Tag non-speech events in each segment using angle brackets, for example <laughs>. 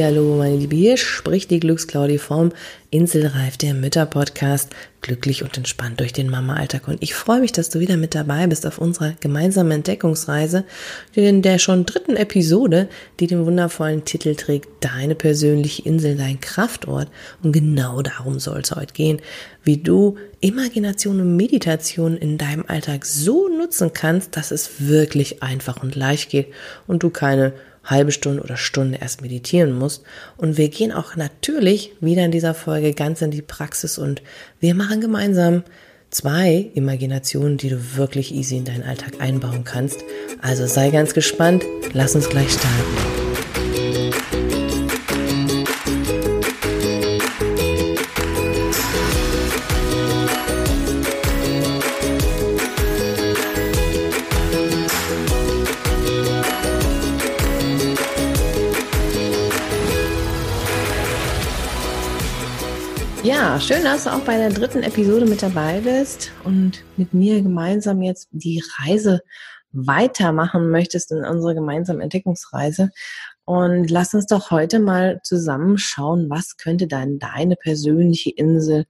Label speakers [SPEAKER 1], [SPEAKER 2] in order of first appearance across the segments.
[SPEAKER 1] Hallo, meine Liebe, hier spricht die Glücksklaudie vom Inselreif, der Mütter-Podcast, glücklich und entspannt durch den Mama-Alltag. Und ich freue mich, dass du wieder mit dabei bist auf unserer gemeinsamen Entdeckungsreise in der schon dritten Episode, die den wundervollen Titel trägt, Deine persönliche Insel, dein Kraftort. Und genau darum soll es heute gehen, wie du Imagination und Meditation in deinem Alltag so nutzen kannst, dass es wirklich einfach und leicht geht und du keine halbe Stunde oder Stunde erst meditieren musst. Und wir gehen auch natürlich wieder in dieser Folge ganz in die Praxis und wir machen gemeinsam zwei Imaginationen, die du wirklich easy in deinen Alltag einbauen kannst. Also sei ganz gespannt, lass uns gleich starten. Schön, dass du auch bei der dritten Episode mit dabei bist und mit mir gemeinsam jetzt die Reise weitermachen möchtest in unserer gemeinsamen Entdeckungsreise. Und lass uns doch heute mal zusammenschauen, was könnte dann deine persönliche Insel,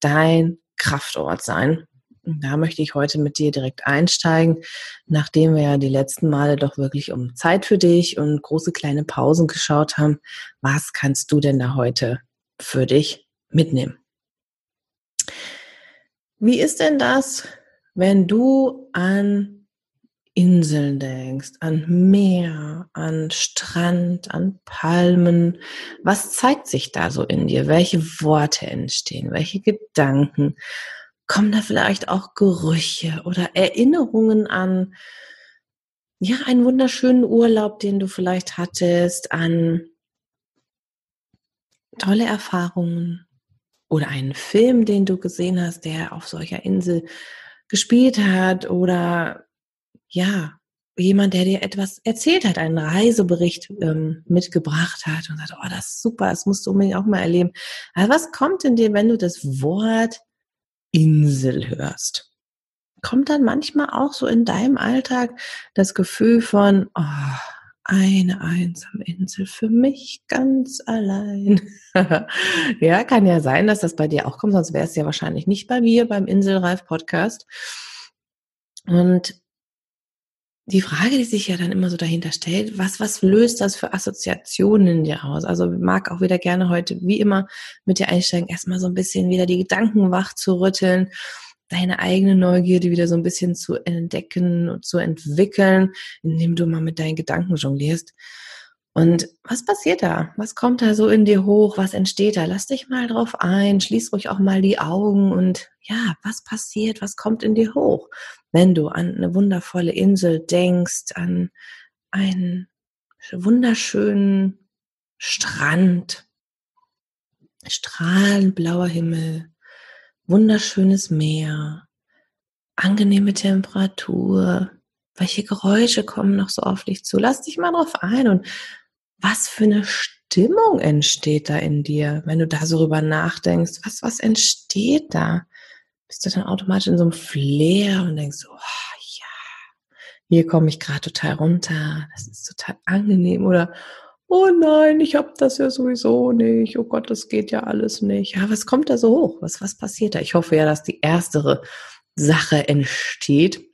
[SPEAKER 1] dein Kraftort sein. Da möchte ich heute mit dir direkt einsteigen, nachdem wir ja die letzten Male doch wirklich um Zeit für dich und große kleine Pausen geschaut haben. Was kannst du denn da heute für dich mitnehmen. Wie ist denn das, wenn du an Inseln denkst, an Meer, an Strand, an Palmen? Was zeigt sich da so in dir? Welche Worte entstehen? Welche Gedanken? Kommen da vielleicht auch Gerüche oder Erinnerungen an, ja, einen wunderschönen Urlaub, den du vielleicht hattest, an tolle Erfahrungen, oder einen Film, den du gesehen hast, der auf solcher Insel gespielt hat oder ja, jemand, der dir etwas erzählt hat, einen Reisebericht ähm, mitgebracht hat und sagt, oh, das ist super, das musst du unbedingt auch mal erleben. Aber was kommt in dir, wenn du das Wort Insel hörst? Kommt dann manchmal auch so in deinem Alltag das Gefühl von, oh, eine einsame Insel für mich ganz allein. <laughs> ja, kann ja sein, dass das bei dir auch kommt, sonst wäre es ja wahrscheinlich nicht bei mir beim Inselreif Podcast. Und die Frage, die sich ja dann immer so dahinter stellt, was, was löst das für Assoziationen in dir aus? Also mag auch wieder gerne heute, wie immer, mit dir einsteigen, erstmal so ein bisschen wieder die Gedanken wach zu rütteln deine eigene Neugierde wieder so ein bisschen zu entdecken und zu entwickeln, indem du mal mit deinen Gedanken jonglierst. Und was passiert da? Was kommt da so in dir hoch? Was entsteht da? Lass dich mal drauf ein, schließ ruhig auch mal die Augen und ja, was passiert? Was kommt in dir hoch? Wenn du an eine wundervolle Insel denkst, an einen wunderschönen Strand, strahlend blauer Himmel, wunderschönes Meer, angenehme Temperatur, welche Geräusche kommen noch so auf dich zu? Lass dich mal drauf ein und was für eine Stimmung entsteht da in dir, wenn du da so drüber nachdenkst? Was, was entsteht da? Bist du dann automatisch in so einem Flair und denkst, oh ja, hier komme ich gerade total runter, das ist total angenehm oder oh nein, ich habe das ja sowieso nicht, oh Gott, das geht ja alles nicht. Ja, was kommt da so hoch? Was, was passiert da? Ich hoffe ja, dass die erstere Sache entsteht.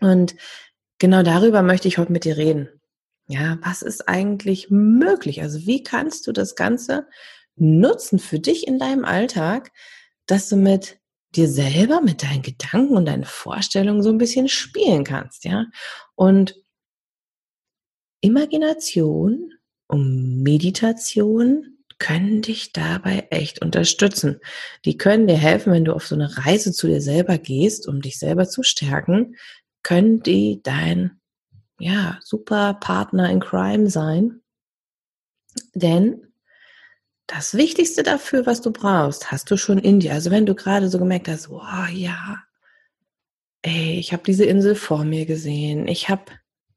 [SPEAKER 1] Und genau darüber möchte ich heute mit dir reden. Ja, was ist eigentlich möglich? Also wie kannst du das Ganze nutzen für dich in deinem Alltag, dass du mit dir selber, mit deinen Gedanken und deinen Vorstellungen so ein bisschen spielen kannst, ja? Und Imagination und Meditation können dich dabei echt unterstützen. Die können dir helfen, wenn du auf so eine Reise zu dir selber gehst, um dich selber zu stärken, können die dein ja, super Partner in Crime sein. Denn das Wichtigste dafür, was du brauchst, hast du schon in dir. Also wenn du gerade so gemerkt hast, oh ja, ey, ich habe diese Insel vor mir gesehen, ich habe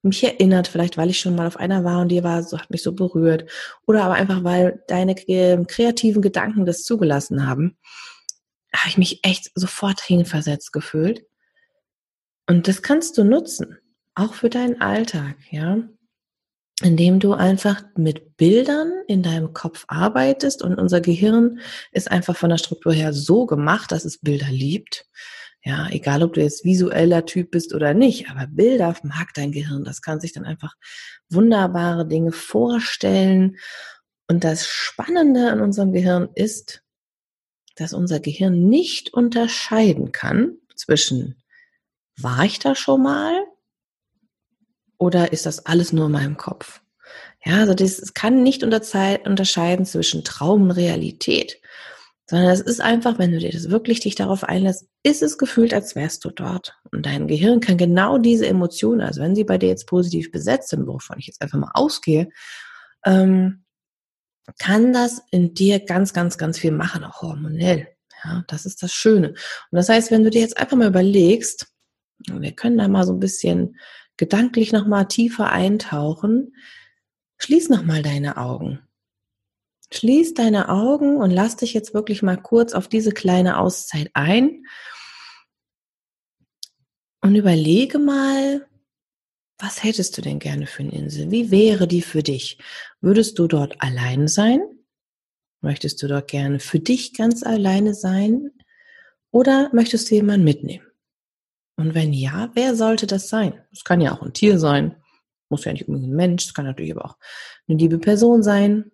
[SPEAKER 1] mich erinnert, vielleicht weil ich schon mal auf einer war und die war, so hat mich so berührt. Oder aber einfach, weil deine kreativen Gedanken das zugelassen haben, habe ich mich echt sofort hinversetzt gefühlt. Und das kannst du nutzen, auch für deinen Alltag, ja. indem du einfach mit Bildern in deinem Kopf arbeitest und unser Gehirn ist einfach von der Struktur her so gemacht, dass es Bilder liebt. Ja, egal ob du jetzt visueller Typ bist oder nicht, aber Bilder mag dein Gehirn. Das kann sich dann einfach wunderbare Dinge vorstellen. Und das Spannende an unserem Gehirn ist, dass unser Gehirn nicht unterscheiden kann zwischen war ich da schon mal oder ist das alles nur in meinem Kopf? Ja, also das kann nicht unterscheiden zwischen Traum und Realität, sondern es ist einfach, wenn du dir das wirklich dich darauf einlässt, ist es gefühlt, als wärst du dort. Und dein Gehirn kann genau diese Emotionen, also wenn sie bei dir jetzt positiv besetzt sind, wovon ich jetzt einfach mal ausgehe, ähm, kann das in dir ganz, ganz, ganz viel machen, auch hormonell. Ja, das ist das Schöne. Und das heißt, wenn du dir jetzt einfach mal überlegst, wir können da mal so ein bisschen gedanklich nochmal tiefer eintauchen, schließ nochmal deine Augen. Schließ deine Augen und lass dich jetzt wirklich mal kurz auf diese kleine Auszeit ein und überlege mal, was hättest du denn gerne für eine Insel? Wie wäre die für dich? Würdest du dort allein sein? Möchtest du dort gerne für dich ganz alleine sein? Oder möchtest du jemanden mitnehmen? Und wenn ja, wer sollte das sein? Es kann ja auch ein Tier sein, muss ja nicht unbedingt ein Mensch, es kann natürlich aber auch eine liebe Person sein.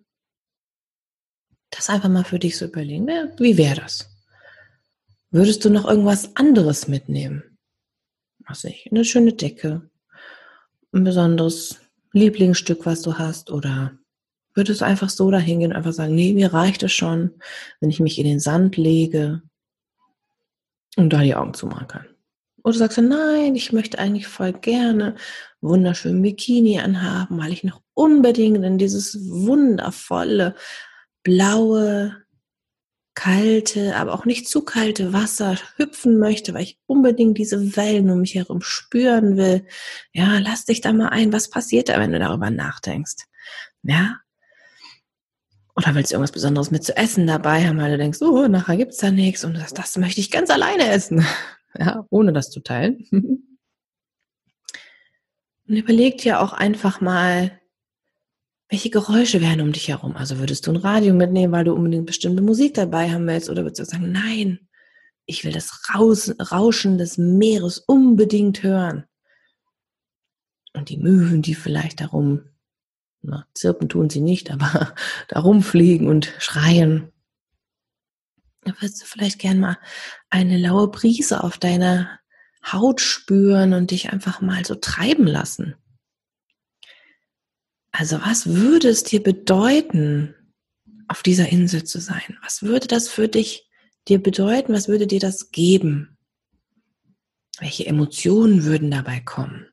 [SPEAKER 1] Das einfach mal für dich so überlegen. Wie wäre das? Würdest du noch irgendwas anderes mitnehmen? Was ich, eine schöne Decke, ein besonderes Lieblingsstück, was du hast, oder würdest du einfach so dahin gehen und einfach sagen, nee, mir reicht es schon, wenn ich mich in den Sand lege und da die Augen zumachen kann. Oder sagst du, nein, ich möchte eigentlich voll gerne wunderschönen Bikini anhaben, weil ich noch unbedingt in dieses wundervolle, blaue, kalte, aber auch nicht zu kalte Wasser hüpfen möchte, weil ich unbedingt diese Wellen um mich herum spüren will. Ja, lass dich da mal ein. Was passiert da, wenn du darüber nachdenkst? Ja. Oder willst du irgendwas Besonderes mit zu essen dabei haben, weil du denkst, oh, nachher gibt's da nichts und das, das möchte ich ganz alleine essen <laughs> ja, ohne das zu teilen. <laughs> Und überleg dir auch einfach mal, welche Geräusche wären um dich herum? Also würdest du ein Radio mitnehmen, weil du unbedingt bestimmte Musik dabei haben willst? Oder würdest du sagen, nein, ich will das Rauschen des Meeres unbedingt hören? Und die Möwen, die vielleicht darum, na, zirpen tun sie nicht, aber <laughs> darum fliegen und schreien. Da wirst du vielleicht gern mal eine laue Brise auf deiner Haut spüren und dich einfach mal so treiben lassen. Also was würde es dir bedeuten, auf dieser Insel zu sein? Was würde das für dich dir bedeuten? Was würde dir das geben? Welche Emotionen würden dabei kommen?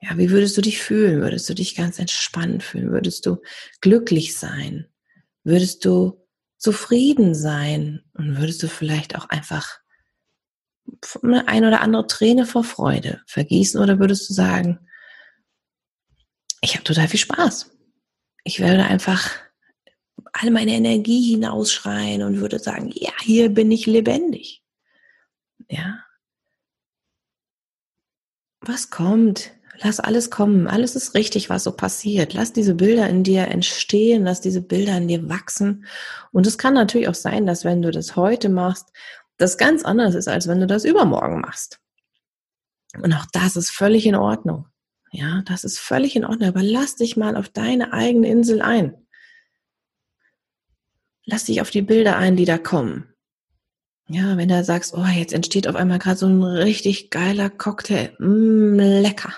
[SPEAKER 1] Ja, wie würdest du dich fühlen? Würdest du dich ganz entspannt fühlen? Würdest du glücklich sein? Würdest du zufrieden sein und würdest du vielleicht auch einfach eine ein oder andere Träne vor Freude vergießen oder würdest du sagen, ich habe total viel Spaß. Ich werde einfach all meine Energie hinausschreien und würde sagen, ja, hier bin ich lebendig. Ja. Was kommt? Lass alles kommen. Alles ist richtig, was so passiert. Lass diese Bilder in dir entstehen. Lass diese Bilder in dir wachsen. Und es kann natürlich auch sein, dass wenn du das heute machst, das ganz anders ist, als wenn du das übermorgen machst. Und auch das ist völlig in Ordnung. Ja, das ist völlig in Ordnung. Aber lass dich mal auf deine eigene Insel ein. Lass dich auf die Bilder ein, die da kommen. Ja, wenn du sagst, oh, jetzt entsteht auf einmal gerade so ein richtig geiler Cocktail. Mm, lecker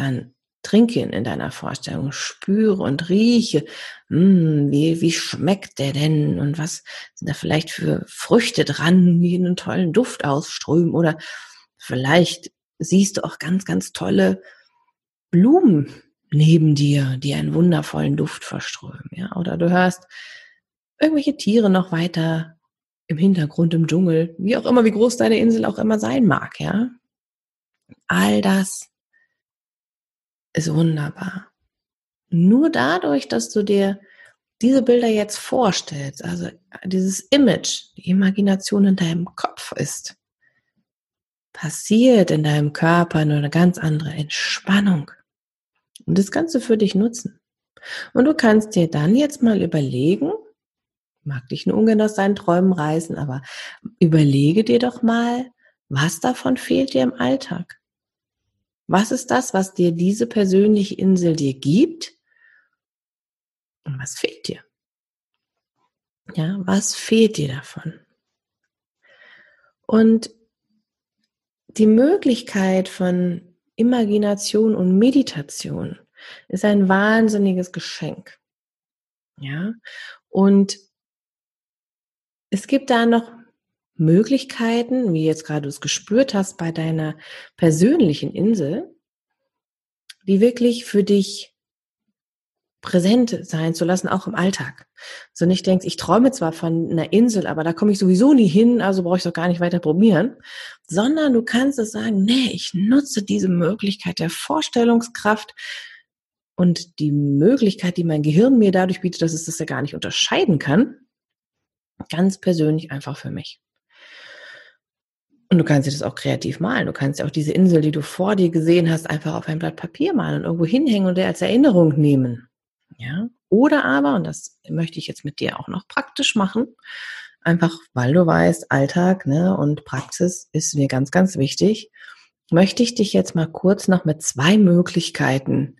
[SPEAKER 1] dann trinke ihn in deiner Vorstellung, spüre und rieche, hm, wie, wie schmeckt der denn und was sind da vielleicht für Früchte dran, die einen tollen Duft ausströmen oder vielleicht siehst du auch ganz, ganz tolle Blumen neben dir, die einen wundervollen Duft verströmen, ja, oder du hörst irgendwelche Tiere noch weiter im Hintergrund im Dschungel, wie auch immer, wie groß deine Insel auch immer sein mag, ja. All das ist wunderbar. Nur dadurch, dass du dir diese Bilder jetzt vorstellst, also dieses Image, die Imagination in deinem Kopf ist, passiert in deinem Körper nur eine ganz andere Entspannung. und das Ganze für dich nutzen. Und du kannst dir dann jetzt mal überlegen, mag dich nur ungern aus deinen Träumen reißen, aber überlege dir doch mal, was davon fehlt dir im Alltag? Was ist das, was dir diese persönliche Insel dir gibt? Und was fehlt dir? Ja, was fehlt dir davon? Und die Möglichkeit von Imagination und Meditation ist ein wahnsinniges Geschenk. Ja, und es gibt da noch Möglichkeiten, wie jetzt gerade du es gespürt hast bei deiner persönlichen Insel, die wirklich für dich präsent sein zu lassen, auch im Alltag. So nicht denkst, ich träume zwar von einer Insel, aber da komme ich sowieso nie hin, also brauche ich doch gar nicht weiter probieren, sondern du kannst es sagen, nee, ich nutze diese Möglichkeit der Vorstellungskraft und die Möglichkeit, die mein Gehirn mir dadurch bietet, dass es das ja gar nicht unterscheiden kann, ganz persönlich einfach für mich. Und du kannst dir das auch kreativ malen. Du kannst ja auch diese Insel, die du vor dir gesehen hast, einfach auf ein Blatt Papier malen und irgendwo hinhängen und dir als Erinnerung nehmen. Ja. Oder aber, und das möchte ich jetzt mit dir auch noch praktisch machen, einfach weil du weißt, Alltag ne, und Praxis ist mir ganz, ganz wichtig, möchte ich dich jetzt mal kurz noch mit zwei Möglichkeiten,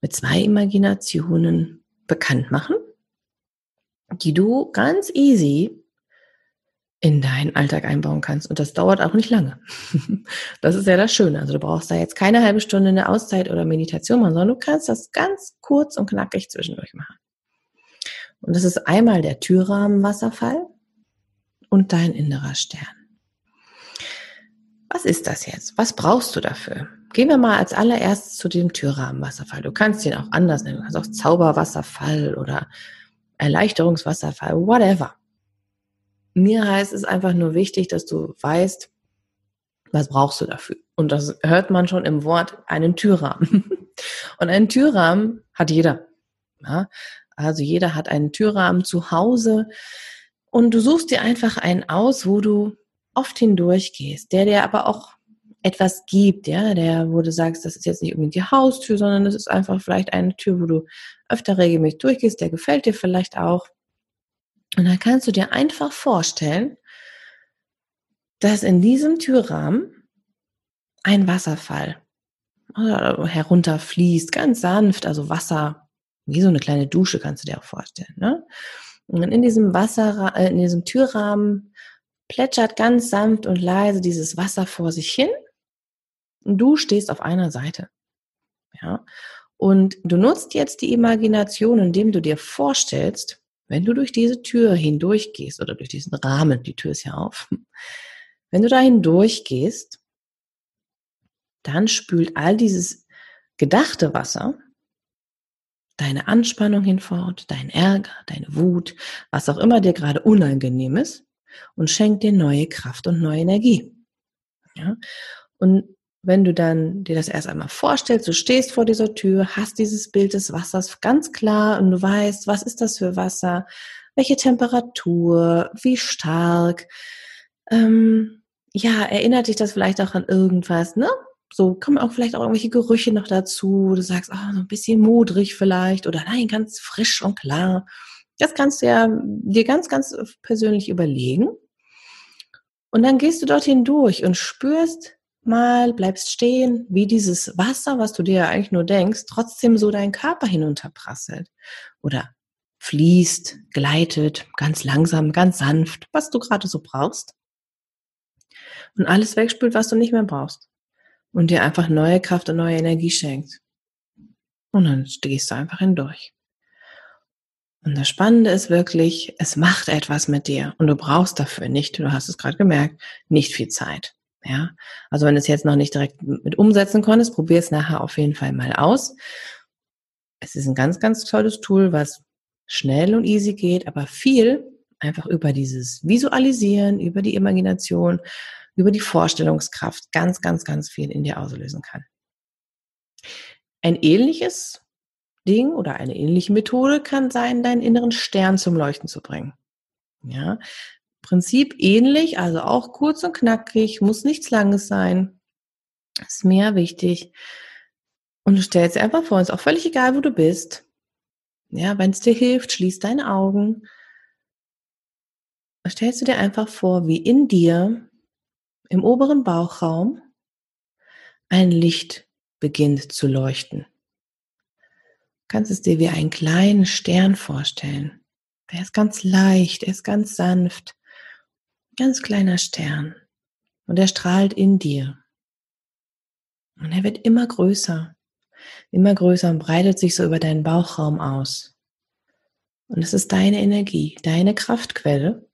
[SPEAKER 1] mit zwei Imaginationen bekannt machen, die du ganz easy in deinen Alltag einbauen kannst. Und das dauert auch nicht lange. <laughs> Das ist ja das Schöne. Also du brauchst da jetzt keine halbe Stunde eine Auszeit oder Meditation machen, sondern du kannst das ganz kurz und knackig zwischendurch machen. Und das ist einmal der Türrahmenwasserfall und dein innerer Stern. Was ist das jetzt? Was brauchst du dafür? Gehen wir mal als allererstes zu dem Türrahmenwasserfall. Du kannst ihn auch anders nennen. Du kannst auch Zauberwasserfall oder Erleichterungswasserfall, whatever. Mir heißt es einfach nur wichtig, dass du weißt, was brauchst du dafür? Und das hört man schon im Wort einen Türrahmen. <laughs> Und einen Türrahmen hat jeder. Ja? Also jeder hat einen Türrahmen zu Hause. Und du suchst dir einfach einen aus, wo du oft hindurch gehst, der dir aber auch etwas gibt, ja, der, wo du sagst, das ist jetzt nicht unbedingt die Haustür, sondern das ist einfach vielleicht eine Tür, wo du öfter regelmäßig durchgehst, der gefällt dir vielleicht auch. Und dann kannst du dir einfach vorstellen, dass in diesem Türrahmen ein Wasserfall herunterfließt, ganz sanft, also Wasser, wie so eine kleine Dusche kannst du dir auch vorstellen. Ne? Und in diesem Wasser, äh, in diesem Türrahmen plätschert ganz sanft und leise dieses Wasser vor sich hin und du stehst auf einer Seite. Ja? Und du nutzt jetzt die Imagination, indem du dir vorstellst, wenn du durch diese Tür hindurchgehst oder durch diesen Rahmen, die Tür ist ja auf, <laughs> wenn du da hindurchgehst, dann spült all dieses gedachte Wasser deine Anspannung hinfort, dein Ärger, deine Wut, was auch immer dir gerade unangenehm ist und schenkt dir neue Kraft und neue Energie. Ja? Und wenn du dann dir das erst einmal vorstellst, du stehst vor dieser Tür, hast dieses Bild des Wassers ganz klar und du weißt, was ist das für Wasser, welche Temperatur, wie stark, ähm, ja, erinnert dich das vielleicht auch an irgendwas, ne? So kommen auch vielleicht auch irgendwelche Gerüche noch dazu. Du sagst, oh, so ein bisschen modrig vielleicht oder nein, ganz frisch und klar. Das kannst du ja dir ganz, ganz persönlich überlegen. Und dann gehst du dorthin durch und spürst, mal, bleibst stehen, wie dieses Wasser, was du dir ja eigentlich nur denkst, trotzdem so deinen Körper hinunterprasselt. Oder fließt, gleitet, ganz langsam, ganz sanft, was du gerade so brauchst. Und alles wegspült, was du nicht mehr brauchst. Und dir einfach neue Kraft und neue Energie schenkt. Und dann stehst du einfach hindurch. Und das Spannende ist wirklich, es macht etwas mit dir und du brauchst dafür nicht, du hast es gerade gemerkt, nicht viel Zeit. Ja, also wenn du es jetzt noch nicht direkt mit umsetzen konntest, probier es nachher auf jeden Fall mal aus. Es ist ein ganz, ganz tolles Tool, was schnell und easy geht, aber viel einfach über dieses Visualisieren, über die Imagination, über die Vorstellungskraft ganz, ganz, ganz viel in dir auslösen kann. Ein ähnliches Ding oder eine ähnliche Methode kann sein, deinen inneren Stern zum Leuchten zu bringen. Ja, Prinzip ähnlich, also auch kurz und knackig, muss nichts Langes sein. Ist mehr wichtig. Und du stellst dir einfach vor, es ist auch völlig egal, wo du bist. Ja, wenn es dir hilft, schließ deine Augen. Stellst du dir einfach vor, wie in dir im oberen Bauchraum ein Licht beginnt zu leuchten. Du kannst es dir wie einen kleinen Stern vorstellen. Der ist ganz leicht, er ist ganz sanft. Ganz kleiner Stern. Und er strahlt in dir. Und er wird immer größer. Immer größer und breitet sich so über deinen Bauchraum aus. Und es ist deine Energie, deine Kraftquelle.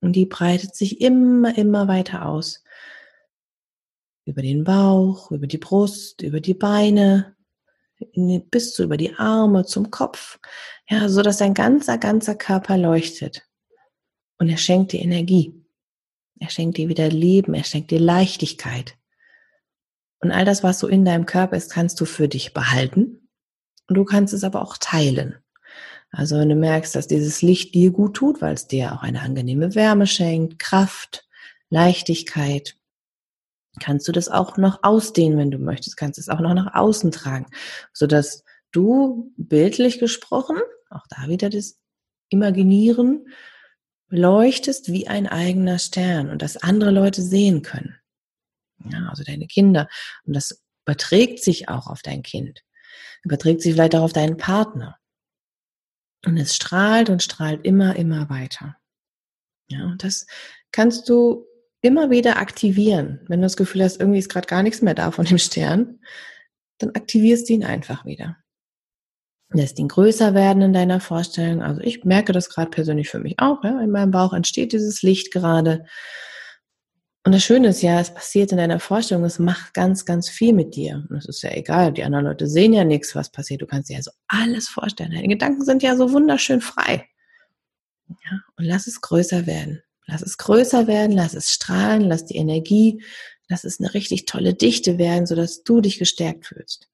[SPEAKER 1] Und die breitet sich immer, immer weiter aus. Über den Bauch, über die Brust, über die Beine, bis zu über die Arme, zum Kopf. Ja, so dass dein ganzer, ganzer Körper leuchtet. Und er schenkt dir Energie. Er schenkt dir wieder Leben, er schenkt dir Leichtigkeit. Und all das, was so in deinem Körper ist, kannst du für dich behalten. Und du kannst es aber auch teilen. Also wenn du merkst, dass dieses Licht dir gut tut, weil es dir auch eine angenehme Wärme schenkt, Kraft, Leichtigkeit, kannst du das auch noch ausdehnen, wenn du möchtest, kannst es auch noch nach außen tragen, sodass du bildlich gesprochen, auch da wieder das Imaginieren, leuchtest wie ein eigener Stern und das andere Leute sehen können. Ja, also deine Kinder. Und das überträgt sich auch auf dein Kind. Überträgt sich vielleicht auch auf deinen Partner. Und es strahlt und strahlt immer, immer weiter. Ja, und das kannst du immer wieder aktivieren. Wenn du das Gefühl hast, irgendwie ist gerade gar nichts mehr da von dem Stern, dann aktivierst du ihn einfach wieder. Lässt ihn größer werden in deiner Vorstellung. Also ich merke das gerade persönlich für mich auch. Ja? In meinem Bauch entsteht dieses Licht gerade. Und das Schöne ist ja, es passiert in deiner Vorstellung, es macht ganz, ganz viel mit dir. Und es ist ja egal, die anderen Leute sehen ja nichts, was passiert. Du kannst dir ja so alles vorstellen. Deine Gedanken sind ja so wunderschön frei. Ja, und lass es größer werden. Lass es größer werden, lass es strahlen, lass die Energie, lass es eine richtig tolle Dichte werden, sodass du dich gestärkt fühlst.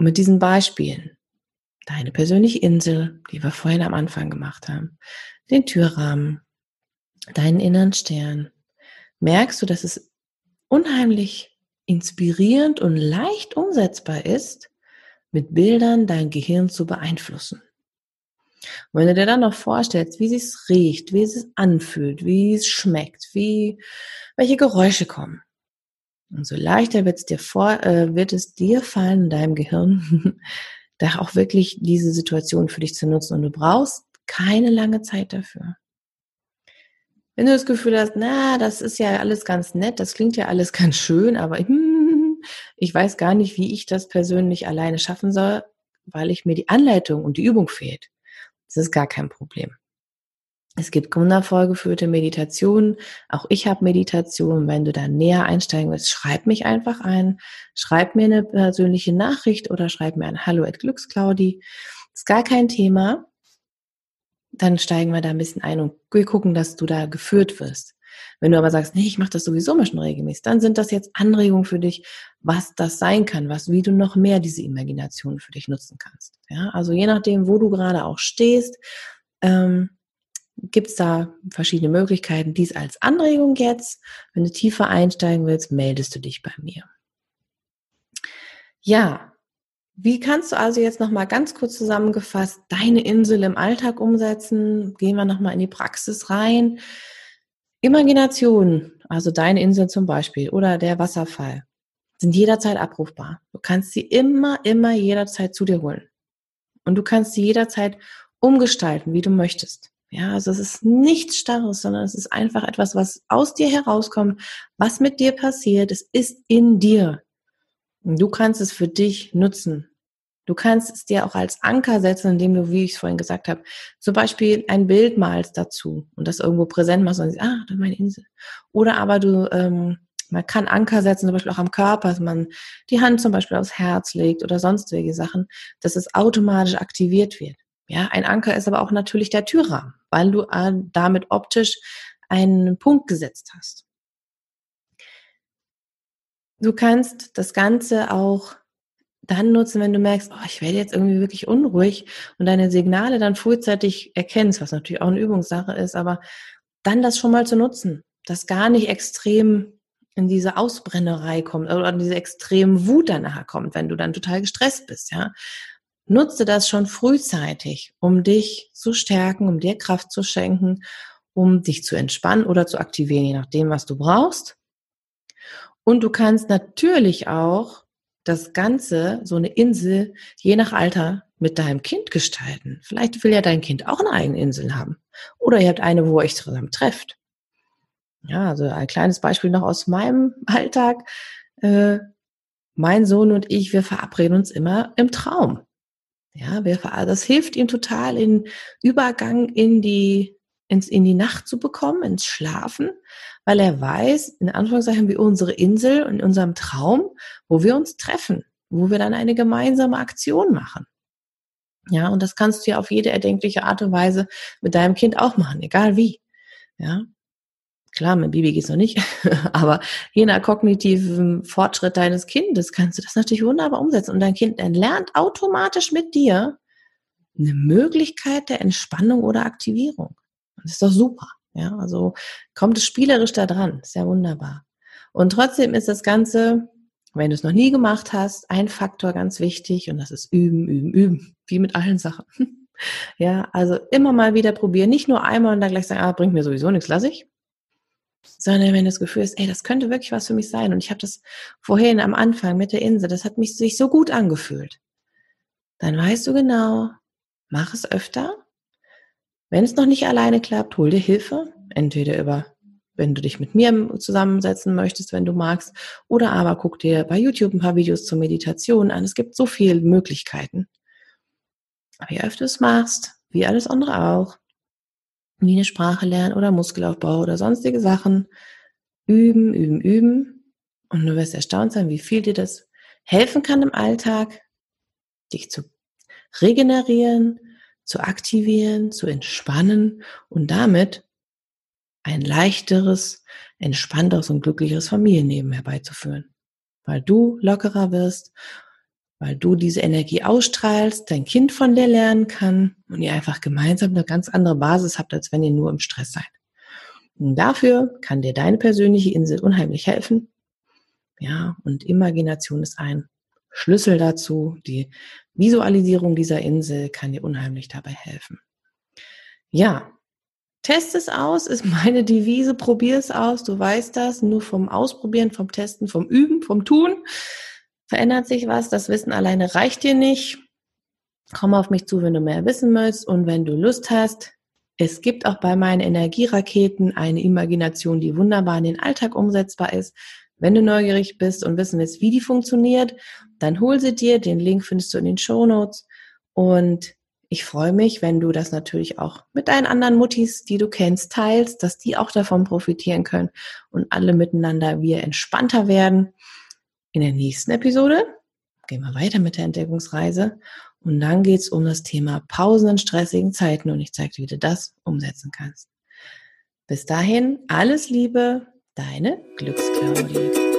[SPEAKER 1] Und mit diesen Beispielen, deine persönliche Insel, die wir vorhin am Anfang gemacht haben, den Türrahmen, deinen inneren Stern, merkst du, dass es unheimlich inspirierend und leicht umsetzbar ist, mit Bildern dein Gehirn zu beeinflussen. Und wenn du dir dann noch vorstellst, wie es riecht, wie es anfühlt, wie es schmeckt, wie, welche Geräusche kommen, umso leichter wird es dir vor, äh, wird es dir fallen in deinem Gehirn, <laughs> da auch wirklich diese Situation für dich zu nutzen. Und du brauchst keine lange Zeit dafür. Wenn du das Gefühl hast, na, das ist ja alles ganz nett, das klingt ja alles <laughs> ganz schön, aber hm, <laughs> ich weiß gar nicht, wie ich das persönlich alleine schaffen soll, weil ich mir die Anleitung und die Übung fehlt. Das ist gar kein Problem. Es gibt wundervoll geführte Meditationen. Auch ich habe Meditationen. Wenn du da näher einsteigen willst, schreib mich einfach ein. Schreib mir eine persönliche Nachricht oder schreib mir ein Hallo at Glücksclaudi. Ist gar kein Thema dann steigen wir da ein bisschen ein und wir gucken, dass du da geführt wirst. Wenn du aber sagst, nee, ich mache das sowieso mal schon regelmäßig, dann sind das jetzt Anregungen für dich, was das sein kann, was, wie du noch mehr diese Imagination für dich nutzen kannst. Ja, also je nachdem, wo du gerade auch stehst, ähm, gibt es da verschiedene Möglichkeiten. Dies als Anregung jetzt. Wenn du tiefer einsteigen willst, meldest du dich bei mir. Ja, wie kannst du also jetzt nochmal ganz kurz zusammengefasst deine Insel im Alltag umsetzen? Gehen wir nochmal in die Praxis rein. Imagination, also deine Insel zum Beispiel oder der Wasserfall, sind jederzeit abrufbar. Du kannst sie immer, immer jederzeit zu dir holen. Und du kannst sie jederzeit umgestalten, wie du möchtest. Ja, also es ist nichts Starres, sondern es ist einfach etwas, was aus dir herauskommt, was mit dir passiert. Es ist in dir. Und du kannst es für dich nutzen. Du kannst es dir auch als Anker setzen, indem du, wie ich es vorhin gesagt habe, zum Beispiel ein Bild malst dazu und das irgendwo präsent machst und sagst, ah, das ist meine Insel. Oder aber du, ähm, man kann Anker setzen, zum Beispiel auch am Körper, dass man die Hand zum Beispiel aufs Herz legt oder sonstige Sachen, dass es automatisch aktiviert wird. Ja, ein Anker ist aber auch natürlich der Türrahmen, weil du äh, damit optisch einen Punkt gesetzt hast. Du kannst das Ganze auch dann nutzen, wenn du merkst, oh, ich werde jetzt irgendwie wirklich unruhig und deine Signale dann frühzeitig erkennst, was natürlich auch eine Übungssache ist, aber dann das schon mal zu nutzen, das gar nicht extrem in diese Ausbrennerei kommt oder in diese extreme Wut danach kommt, wenn du dann total gestresst bist, ja. Nutze das schon frühzeitig, um dich zu stärken, um dir Kraft zu schenken, um dich zu entspannen oder zu aktivieren, je nachdem, was du brauchst. Und du kannst natürlich auch das Ganze, so eine Insel, je nach Alter mit deinem Kind gestalten. Vielleicht will ja dein Kind auch eine eigene Insel haben. Oder ihr habt eine, wo ihr euch zusammen trefft. Ja, also ein kleines Beispiel noch aus meinem <laughs> Alltag. Äh, mein Sohn und ich, wir verabreden uns immer im Traum. Ja, das hilft ihm total, in Übergang in die, ins, in die Nacht zu bekommen, ins Schlafen, weil er weiß, in Anführungszeichen, wie unsere Insel in unserem Traum, wo wir uns treffen, wo wir dann eine gemeinsame Aktion machen. Ja, und das kannst du ja auf jede erdenkliche Art und Weise mit deinem Kind auch machen, egal wie. Ja, klar, mit Baby geht's noch nicht, <laughs> aber je nach kognitiven Fortschritt deines Kindes kannst du das natürlich wunderbar umsetzen und dein Kind lernt automatisch mit dir eine Möglichkeit der Entspannung oder Aktivierung. Das ist doch super. Ja, also kommt es spielerisch da dran. Ist ja wunderbar. Und trotzdem ist das Ganze wenn du es noch nie gemacht hast, ein Faktor ganz wichtig und das ist üben, üben, üben, wie mit allen Sachen. <laughs> ja, also immer mal wieder probieren, nicht nur einmal und dann gleich sagen, ah, bringt mir sowieso nichts, lass ich. Sondern wenn du das Gefühl hast, ey, das könnte wirklich was für mich sein. Und ich habe das vorhin am Anfang mit der Insel, das hat mich sich so gut angefühlt. Dann weißt du genau, mach es öfter. Wenn es noch nicht alleine klappt, hol dir Hilfe. Entweder über wenn du dich mit mir zusammensetzen möchtest, wenn du magst. Oder aber guck dir bei YouTube ein paar Videos zur Meditation an. Es gibt so viele Möglichkeiten. Aber je öfter du es machst, wie alles andere auch, wie eine Sprache lernen oder Muskelaufbau oder sonstige Sachen, üben, üben, üben. Und du wirst erstaunt sein, wie viel dir das helfen kann im Alltag, dich zu regenerieren, zu aktivieren, zu entspannen und damit ein leichteres, entspannteres und glücklicheres Familienleben herbeizuführen. Weil du lockerer wirst, weil du diese Energie ausstrahlst, dein Kind von dir lernen kann und ihr einfach gemeinsam eine ganz andere Basis habt, als wenn ihr nur im Stress seid. Und dafür kann dir deine persönliche Insel unheimlich helfen. Ja, und Imagination ist ein Schlüssel dazu. Die Visualisierung dieser Insel kann dir unheimlich dabei helfen. Ja, Test es aus, ist meine Devise. Probier es aus. Du weißt das. Nur vom Ausprobieren, vom Testen, vom Üben, vom Tun verändert sich was. Das Wissen alleine reicht dir nicht. Komm auf mich zu, wenn du mehr wissen möchtest. Und wenn du Lust hast, es gibt auch bei meinen Energieraketen eine Imagination, die wunderbar in den Alltag umsetzbar ist. Wenn du neugierig bist und wissen willst, wie die funktioniert, dann hol sie dir. Den Link findest du in den Show Notes. Und ich freue mich, wenn du das natürlich auch mit deinen anderen Muttis, die du kennst, teilst, dass die auch davon profitieren können und alle miteinander wir entspannter werden. In der nächsten Episode gehen wir weiter mit der Entdeckungsreise und dann geht es um das Thema Pausen in stressigen Zeiten und ich zeige dir, wie du das umsetzen kannst. Bis dahin, alles Liebe, deine Glücksclaudie.